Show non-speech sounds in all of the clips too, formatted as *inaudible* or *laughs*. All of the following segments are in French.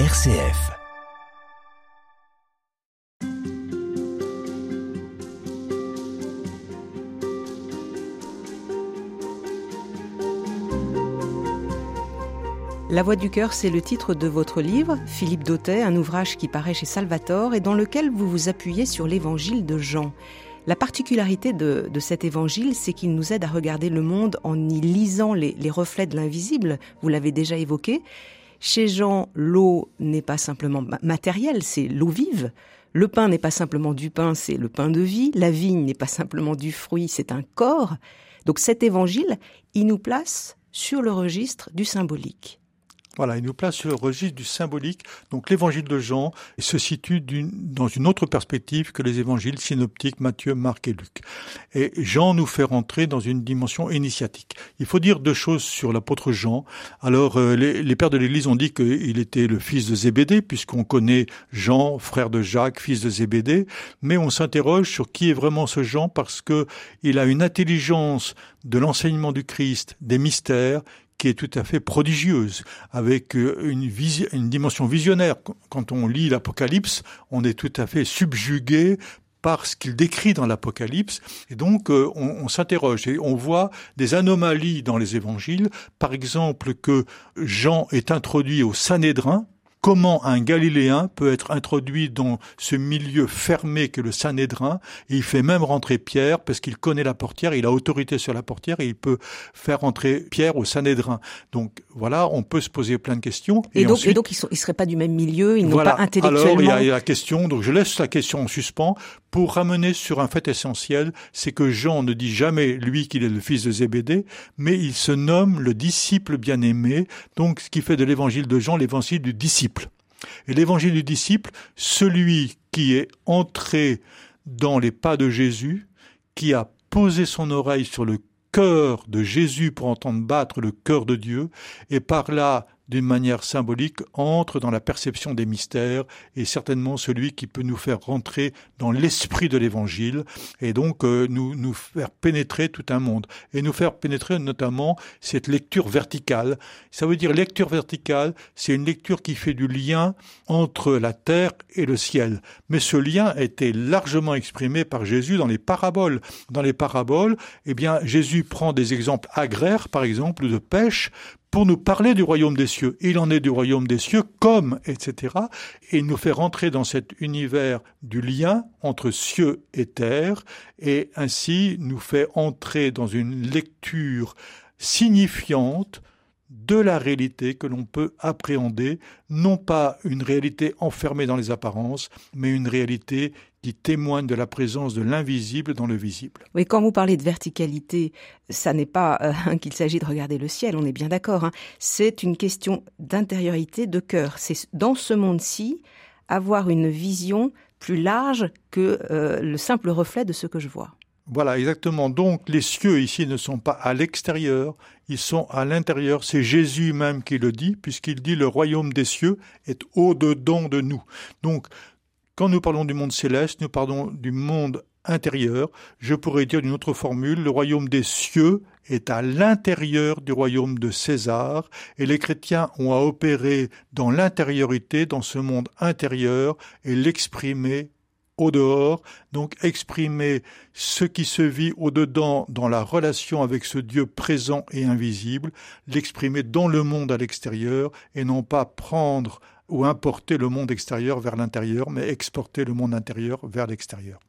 RCF. La Voix du cœur, c'est le titre de votre livre, Philippe Dautet, un ouvrage qui paraît chez Salvatore et dans lequel vous vous appuyez sur l'évangile de Jean. La particularité de, cet évangile, c'est qu'il nous aide à regarder le monde en y lisant les, les reflets de l'invisible, vous l'avez déjà évoqué. Chez Jean, l'eau n'est pas simplement matérielle, c'est l'eau vive. Le pain n'est pas simplement du pain, c'est le pain de vie. La vigne n'est pas simplement du fruit, c'est un corps. Donc cet évangile, il nous place sur le registre du symbolique. Voilà, il nous place sur le registre du symbolique. Donc l'évangile de Jean se situe dans une autre perspective que les évangiles synoptiques Matthieu, Marc et Luc. Et Jean nous fait rentrer dans une dimension initiatique. Il faut dire deux choses sur l'apôtre Jean. Alors euh, les, pères de l'Église ont dit qu'il était le fils de Zébédée, puisqu'on connaît Jean, frère de Jacques, fils de Zébédée, mais on s'interroge sur qui est vraiment ce Jean parce que il a une intelligence de l'enseignement du Christ, des mystères, qui est tout à fait prodigieuse, avec euh, une, dimension visionnaire. Quand on lit l'Apocalypse, on est tout à fait subjugué par ce qu'il décrit dans l'Apocalypse. Et donc, euh, on, on s'interroge et on voit des anomalies dans les évangiles. Par exemple, que Jean est introduit au Sanhédrin, comment un Galiléen peut être introduit dans ce milieu fermé que le Sanhédrin, et il fait même rentrer Pierre parce qu'il connaît la portière, il a autorité sur la portière et il peut faire rentrer Pierre au Sanhédrin. Donc voilà, on peut se poser plein de questions. Et, donc, et donc ils, ne seraient pas du même milieu, ils n'ont pas intellectuellement. Alors il y a la question, donc je laisse la question en suspens pour ramener sur un fait essentiel, c'est que Jean ne dit jamais lui qu'il est le fils de Zébédée, mais il se nomme le disciple bien-aimé, donc ce qui fait de l'évangile de Jean l'évangile du disciple. Et l'évangile du disciple, celui qui est entré dans les pas de Jésus, qui a posé son oreille sur le cœur de Jésus pour entendre battre le cœur de Dieu, et par là d'une manière symbolique, entre dans la perception des mystères et certainement celui qui peut nous faire rentrer dans l'esprit de l'évangile et donc euh, nous, nous faire pénétrer tout un monde et nous faire pénétrer notamment cette lecture verticale. Ça veut dire lecture verticale, c'est une lecture qui fait du lien entre la terre et le ciel. Mais ce lien a été largement exprimé par Jésus dans les paraboles. Dans les paraboles, eh bien, Jésus prend des exemples agraires, par exemple, de pêche, pour nous parler du royaume des cieux. Il en est du royaume des cieux comme, etc. Et il nous fait rentrer dans cet univers du lien entre cieux et terre, et ainsi nous fait entrer dans une lecture signifiante de la réalité que l'on peut appréhender, non pas une réalité enfermée dans les apparences, mais une réalité qui témoigne de la présence de l'invisible dans le visible. Oui, quand vous parlez de verticalité, ça n'est pas euh, *laughs* qu'il s'agit de regarder le ciel, on est bien d'accord. Hein. C'est une question d'intériorité, de cœur. C'est dans ce monde-ci avoir une vision plus large que euh, le simple reflet de ce que je vois. Voilà, exactement. Donc les cieux ici ne sont pas à l'extérieur, ils sont à l'intérieur. C'est Jésus même qui le dit, puisqu'il dit le royaume des cieux est au-dedans de nous. Donc, quand nous parlons du monde céleste, nous parlons du monde intérieur. Je pourrais dire d'une autre formule, le royaume des cieux est à l'intérieur du royaume de César, et les chrétiens ont à opérer dans l'intériorité, dans ce monde intérieur, et l'exprimer au dehors, donc exprimer ce qui se vit au dedans dans la relation avec ce Dieu présent et invisible, l'exprimer dans le monde à l'extérieur et non pas prendre ou importer le monde extérieur vers l'intérieur, mais exporter le monde intérieur vers l'extérieur.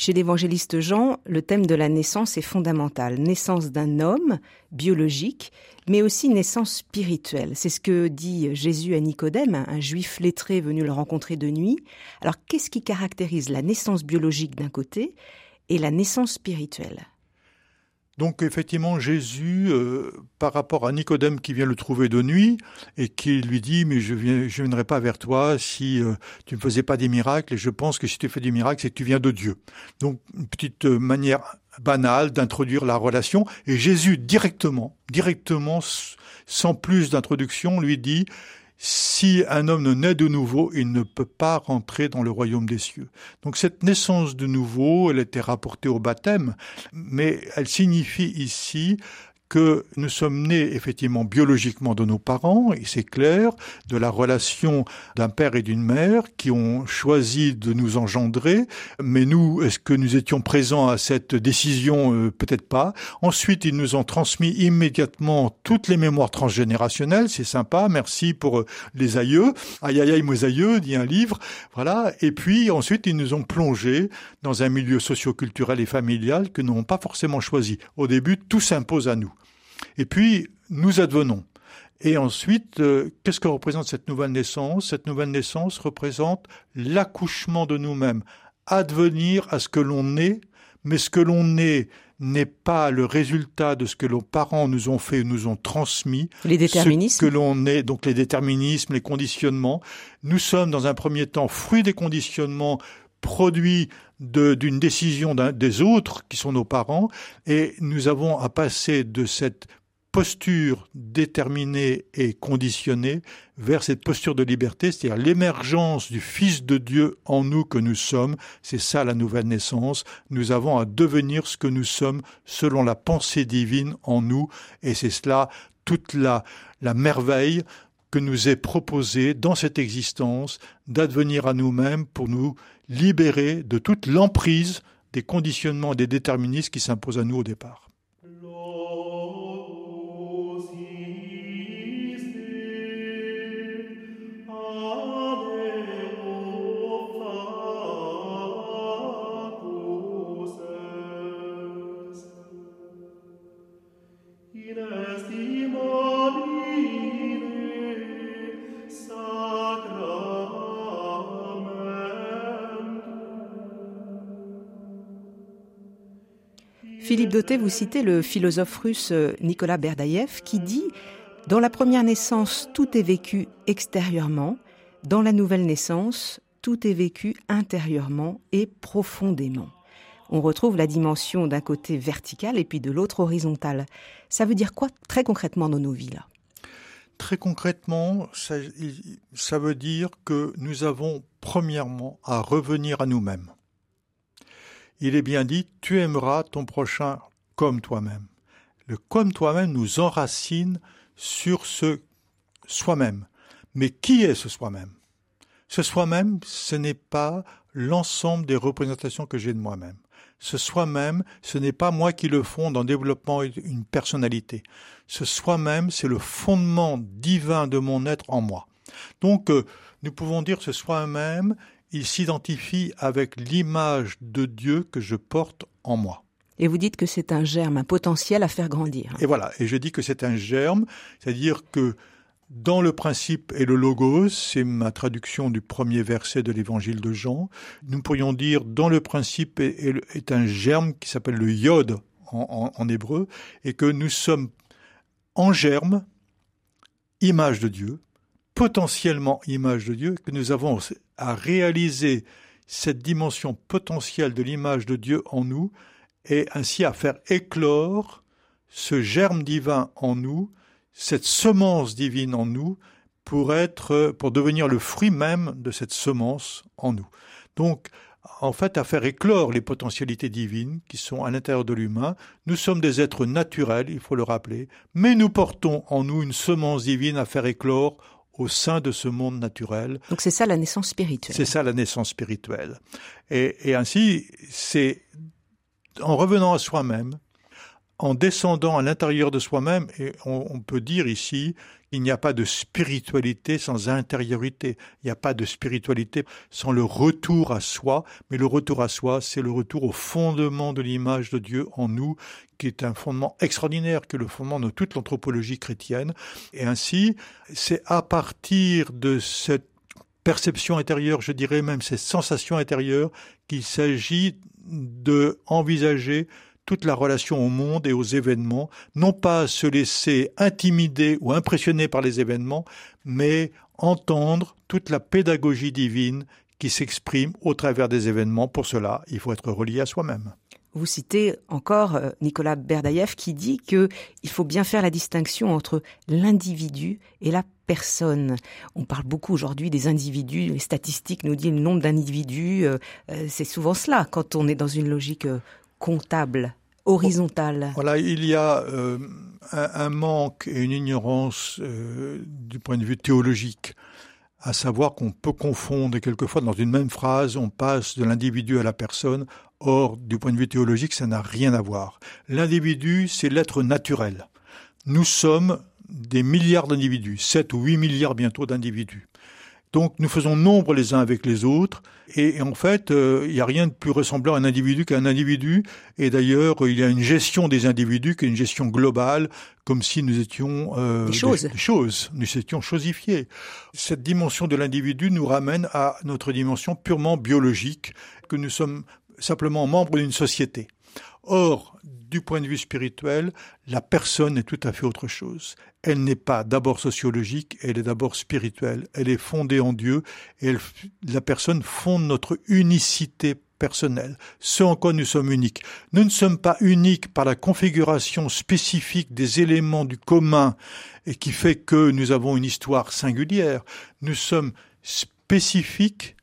Chez l'évangéliste Jean, le thème de la naissance est fondamental. Naissance d'un homme biologique, mais aussi naissance spirituelle. C'est ce que dit Jésus à Nicodème, un juif lettré venu le rencontrer de nuit. Alors qu'est-ce qui caractérise la naissance biologique d'un côté et la naissance spirituelle? Donc effectivement, Jésus, euh, par rapport à Nicodème qui vient le trouver de nuit et qui lui dit mais je ne je viendrai pas vers toi si euh, tu ne faisais pas des miracles et je pense que si tu fais des miracles c'est que tu viens de Dieu. Donc une petite euh, manière banale d'introduire la relation et Jésus directement, directement sans plus d'introduction lui dit si un homme ne naît de nouveau, il ne peut pas rentrer dans le royaume des cieux. Donc cette naissance de nouveau, elle était rapportée au baptême, mais elle signifie ici que nous sommes nés effectivement biologiquement de nos parents, et c'est clair, de la relation d'un père et d'une mère qui ont choisi de nous engendrer, mais nous, est-ce que nous étions présents à cette décision? Euh, Peut-être pas. Ensuite, ils nous ont transmis immédiatement toutes les mémoires transgénérationnelles, c'est sympa, merci pour euh, les aïeux. Aïe aïe aïe, mes aïeux, dit un livre, voilà. Et puis ensuite, ils nous ont plongé dans un milieu socio-culturel et familial que nous n'avons pas forcément choisi. Au début, tout s'impose à nous. Et puis, nous advenons. Et ensuite, euh, qu'est-ce que représente cette nouvelle naissance? Cette nouvelle naissance représente l'accouchement de nous-mêmes, advenir à ce que l'on est, mais ce que l'on est n'est pas le résultat de ce que nos parents nous ont fait, nous ont transmis. Les déterminismes. Ce que l'on est, donc les déterminismes, les conditionnements. Nous sommes dans un premier temps fruits des conditionnements produits d'une décision des autres qui sont nos parents et nous avons à passer de cette posture déterminée et conditionnée vers cette posture de liberté, c'est-à-dire l'émergence du Fils de Dieu en nous que nous sommes. C'est ça la nouvelle naissance. Nous avons à devenir ce que nous sommes selon la pensée divine en nous et c'est cela toute la, la merveille que nous est proposé dans cette existence d'advenir à nous-mêmes pour nous libérer de toute l'emprise des conditionnements et des déterminismes qui s'imposent à nous au départ. Philippe Dautet, vous citez le philosophe russe euh, Nicolas Berdaïev qui dit Dans la première naissance, tout est vécu extérieurement. Dans la nouvelle naissance, tout est vécu intérieurement et profondément. On retrouve la dimension d'un côté vertical et puis de l'autre horizontal. Ça veut dire quoi très concrètement dans nos vies Très concrètement, ça veut dire que nous avons premièrement à revenir à nous-mêmes il est bien dit tu aimeras ton prochain comme toi-même. Le comme toi-même nous enracine sur ce soi-même. Mais qui est ce soi-même? Ce soi-même, ce n'est pas l'ensemble des représentations que j'ai de moi-même. Ce soi-même, ce n'est pas moi qui le fonde en développant une personnalité. Ce soi-même, c'est le fondement divin de mon être en moi. Donc, euh, nous pouvons dire ce soi-même, il s'identifie avec l'image de Dieu que je porte en moi. Et vous dites que c'est un germe, un potentiel à faire grandir. Et voilà, et je dis que c'est un germe, c'est-à-dire que dans le principe et le logos, c'est ma traduction du premier verset de l'évangile de Jean, nous pourrions dire dans le principe est, un germe qui s'appelle le yod en, en hébreu, et que nous sommes en germe, image de Dieu, potentiellement image de Dieu, que nous avons à réaliser cette dimension potentielle de l'image de Dieu en nous et ainsi à faire éclore ce germe divin en nous, cette semence divine en nous pour être pour devenir le fruit même de cette semence en nous. Donc en fait à faire éclore les potentialités divines qui sont à l'intérieur de l'humain. Nous sommes des êtres naturels, il faut le rappeler, mais nous portons en nous une semence divine à faire éclore au sein de ce monde naturel. Donc c'est ça la naissance spirituelle. C'est ça la naissance spirituelle. Et, et ainsi, c'est en revenant à soi-même, en descendant à l'intérieur de soi-même, et on, peut dire ici, il n'y a pas de spiritualité sans intériorité. Il n'y a pas de spiritualité sans le retour à soi. Mais le retour à soi, c'est le retour au fondement de l'image de Dieu en nous, qui est un fondement extraordinaire, que le fondement de toute l'anthropologie chrétienne. Et ainsi, c'est à partir de cette perception intérieure, je dirais même cette sensation intérieure, qu'il s'agit de envisager toute la relation au monde et aux événements, non pas se laisser intimider ou impressionner par les événements, mais entendre toute la pédagogie divine qui s'exprime au travers des événements. Pour cela, il faut être relié à soi-même. Vous citez encore euh, Nicolas Berdaïev qui dit que il faut bien faire la distinction entre l'individu et la personne. On parle beaucoup aujourd'hui des individus, les statistiques nous disent le nombre d'individus, euh, euh, c'est souvent cela quand on est dans une logique comptable horizontale. Voilà, il y a euh, un, manque et une ignorance euh, du point de vue théologique, à savoir qu'on peut confondre quelquefois dans une même phrase, on passe de l'individu à la personne. Or, du point de vue théologique, ça n'a rien à voir. L'individu, c'est l'être naturel. Nous sommes des milliards d'individus, 7 ou 8 milliards bientôt d'individus. Donc nous faisons nombre les uns avec les autres, et, en fait, euh, il n'y a rien de plus ressemblant à un individu qu'un individu, et d'ailleurs, il y a une gestion des individus qui est une gestion globale, comme si nous étions euh, des, choses. des, choses, nous étions chosifiés. Cette dimension de l'individu nous ramène à notre dimension purement biologique, que nous sommes simplement membres d'une société. Or, du point de vue spirituel, la personne est tout à fait autre chose. Elle n'est pas d'abord sociologique, elle est d'abord spirituelle. Elle est fondée en Dieu et la personne fonde notre unicité personnelle, ce en quoi nous sommes uniques. Nous ne sommes pas uniques par la configuration spécifique des éléments du commun et qui fait que nous avons une histoire singulière. Nous sommes spécifiques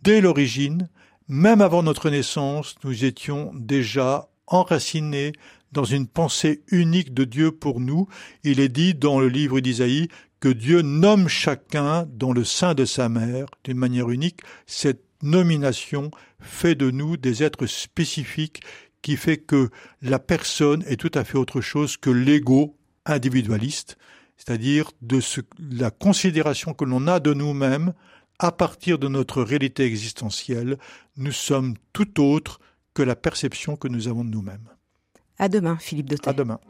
dès l'origine, même avant notre naissance, nous étions déjà enraciné dans une pensée unique de Dieu pour nous. Il est dit dans le livre d'Isaïe que Dieu nomme chacun dans le sein de sa mère d'une manière unique. Cette nomination fait de nous des êtres spécifiques qui fait que la personne est tout à fait autre chose que l'ego individualiste, c'est-à-dire de la considération que l'on a de nous-mêmes à partir de notre réalité existentielle. Nous sommes tout autre que la perception que nous avons de nous-mêmes. À demain, Philippe de À demain.